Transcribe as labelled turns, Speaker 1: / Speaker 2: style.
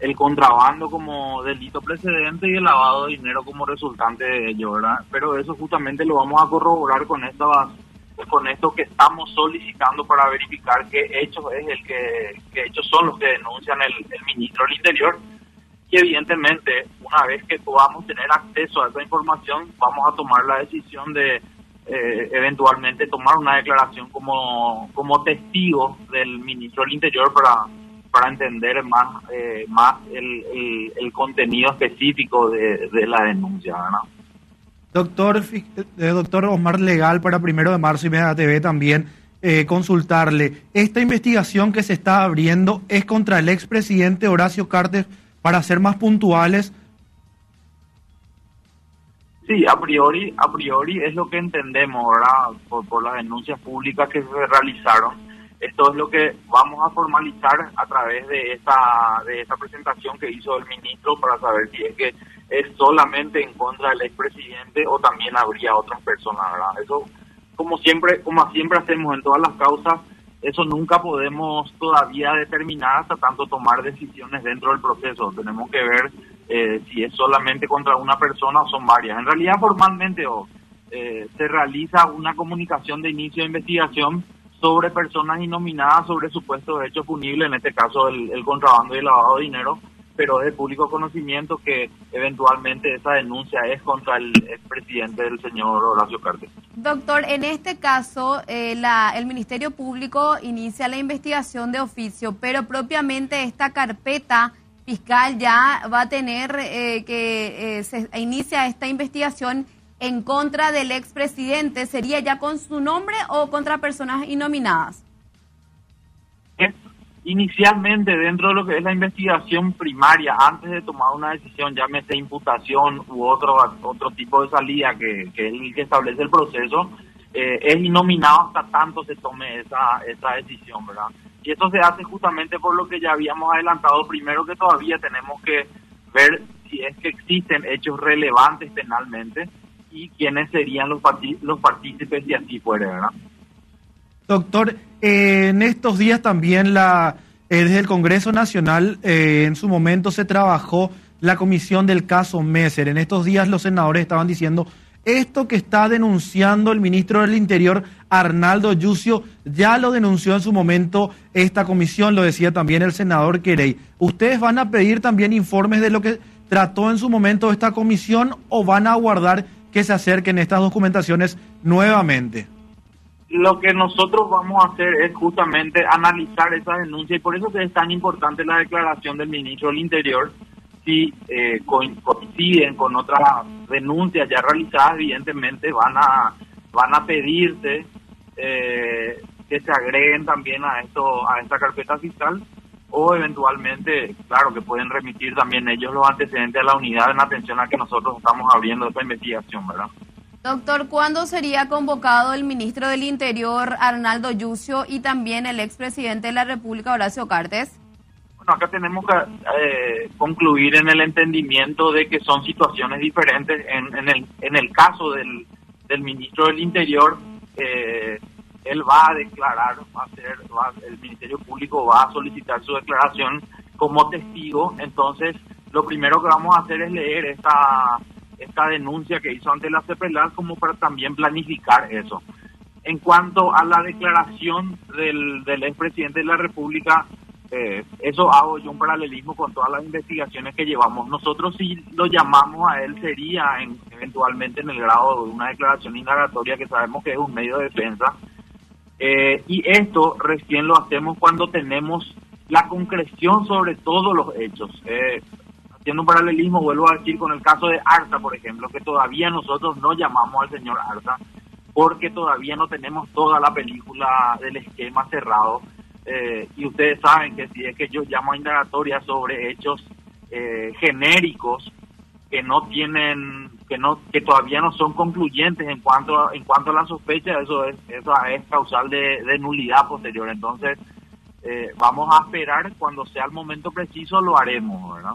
Speaker 1: el contrabando como delito precedente y el lavado de dinero como resultante de ello, ¿verdad? Pero eso justamente lo vamos a corroborar con esta con esto que estamos solicitando para verificar qué hechos es el que qué hechos son los que denuncian el, ministro del Interior y evidentemente una vez que podamos tener acceso a esa información vamos a tomar la decisión de eh, eventualmente tomar una declaración como como testigo del ministro del Interior para para entender más eh, más el, el, contenido específico de, de la denuncia, ¿no?
Speaker 2: Doctor, eh, doctor Osmar Legal para primero de marzo y Media TV también eh, consultarle. Esta investigación que se está abriendo es contra el expresidente Horacio Cartes, para ser más puntuales.
Speaker 1: Sí, a priori, a priori es lo que entendemos, ¿verdad? Por, por las denuncias públicas que se realizaron esto es lo que vamos a formalizar a través de esta, de esta presentación que hizo el ministro para saber si es que es solamente en contra del expresidente o también habría otras personas. Eso, como siempre, como siempre hacemos en todas las causas, eso nunca podemos todavía determinar hasta tanto tomar decisiones dentro del proceso. Tenemos que ver eh, si es solamente contra una persona o son varias. En realidad, formalmente o, eh, se realiza una comunicación de inicio de investigación sobre personas innominadas sobre supuestos hechos punibles, en este caso el, contrabando y el lavado de dinero, pero es de público conocimiento que eventualmente esa denuncia es contra el expresidente del señor Horacio Cartes.
Speaker 3: Doctor, en este caso eh, la, el Ministerio Público inicia la investigación de oficio, pero propiamente esta carpeta fiscal ya va a tener eh, que eh, se inicia esta investigación en contra del expresidente, ¿sería ya con su nombre o contra personas innominadas?
Speaker 1: Inicialmente, dentro de lo que es la investigación primaria, antes de tomar una decisión, llámese imputación u otro otro tipo de salida que, que establece el proceso, eh, es innominado hasta tanto se tome esa, esa decisión, ¿verdad? Y eso se hace justamente por lo que ya habíamos adelantado, primero que todavía tenemos que ver si es que existen hechos relevantes penalmente y quiénes serían los, los partícipes y así fuera, ¿verdad?
Speaker 2: Doctor, eh, en estos días también la eh, desde el Congreso Nacional eh, en su momento se trabajó la comisión del caso Messer. En estos días los senadores estaban diciendo esto que está denunciando el ministro del Interior, Arnaldo Yucio, ya lo denunció en su momento esta comisión, lo decía también el senador Querey. ¿Ustedes van a pedir también informes de lo que trató en su momento esta comisión o van a aguardar que se acerquen estas documentaciones nuevamente?
Speaker 1: Lo que nosotros vamos a hacer es justamente analizar esa denuncia y por eso es tan importante la declaración del ministro del Interior. Si eh, coinciden con otras denuncias ya realizadas, evidentemente van a van a pedirse eh, que se agreguen también a esto a esta carpeta fiscal o eventualmente, claro, que pueden remitir también ellos los antecedentes a la unidad en atención a que nosotros estamos abriendo esta investigación, ¿verdad?
Speaker 3: Doctor, ¿cuándo sería convocado el ministro del Interior, Arnaldo Yucio, y también el expresidente de la República, Horacio Cartes?
Speaker 1: Bueno, acá tenemos que eh, concluir en el entendimiento de que son situaciones diferentes. En, en, el, en el caso del, del ministro del Interior, eh, él va a declarar, va a hacer, el Ministerio Público va a solicitar su declaración como testigo, entonces lo primero que vamos a hacer es leer esta, esta denuncia que hizo ante la CEPELAR como para también planificar eso. En cuanto a la declaración del, del expresidente de la República, eh, eso hago yo un paralelismo con todas las investigaciones que llevamos. Nosotros si lo llamamos a él sería eventualmente en el grado de una declaración indagatoria que sabemos que es un medio de defensa eh, y esto recién lo hacemos cuando tenemos la concreción sobre todos los hechos. Eh, haciendo un paralelismo, vuelvo a decir con el caso de Arta, por ejemplo, que todavía nosotros no llamamos al señor Arta porque todavía no tenemos toda la película del esquema cerrado. Eh, y ustedes saben que si es que yo llamo a indagatoria sobre hechos genéricos que no tienen que no que todavía no son concluyentes en cuanto a, en cuanto a la sospecha eso es eso es causal de, nulidad posterior. Entonces eh, vamos a esperar cuando sea el momento preciso lo haremos verdad